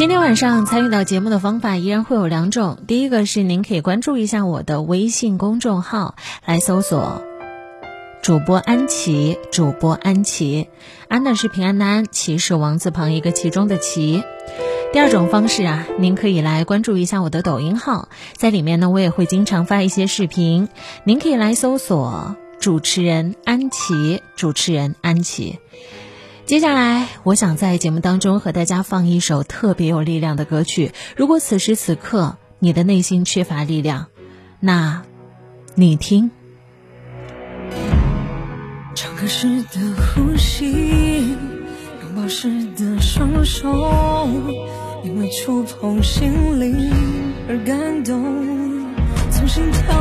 今天晚上参与到节目的方法依然会有两种，第一个是您可以关注一下我的微信公众号，来搜索主播安琪，主播安琪，安呢是平安的安，琪是王字旁一个其中的琪。第二种方式啊，您可以来关注一下我的抖音号，在里面呢我也会经常发一些视频，您可以来搜索主持人安琪，主持人安琪。接下来，我想在节目当中和大家放一首特别有力量的歌曲。如果此时此刻你的内心缺乏力量，那，你听。唱歌时的呼吸，拥抱时的双手，因为触碰心灵而感动，从心跳。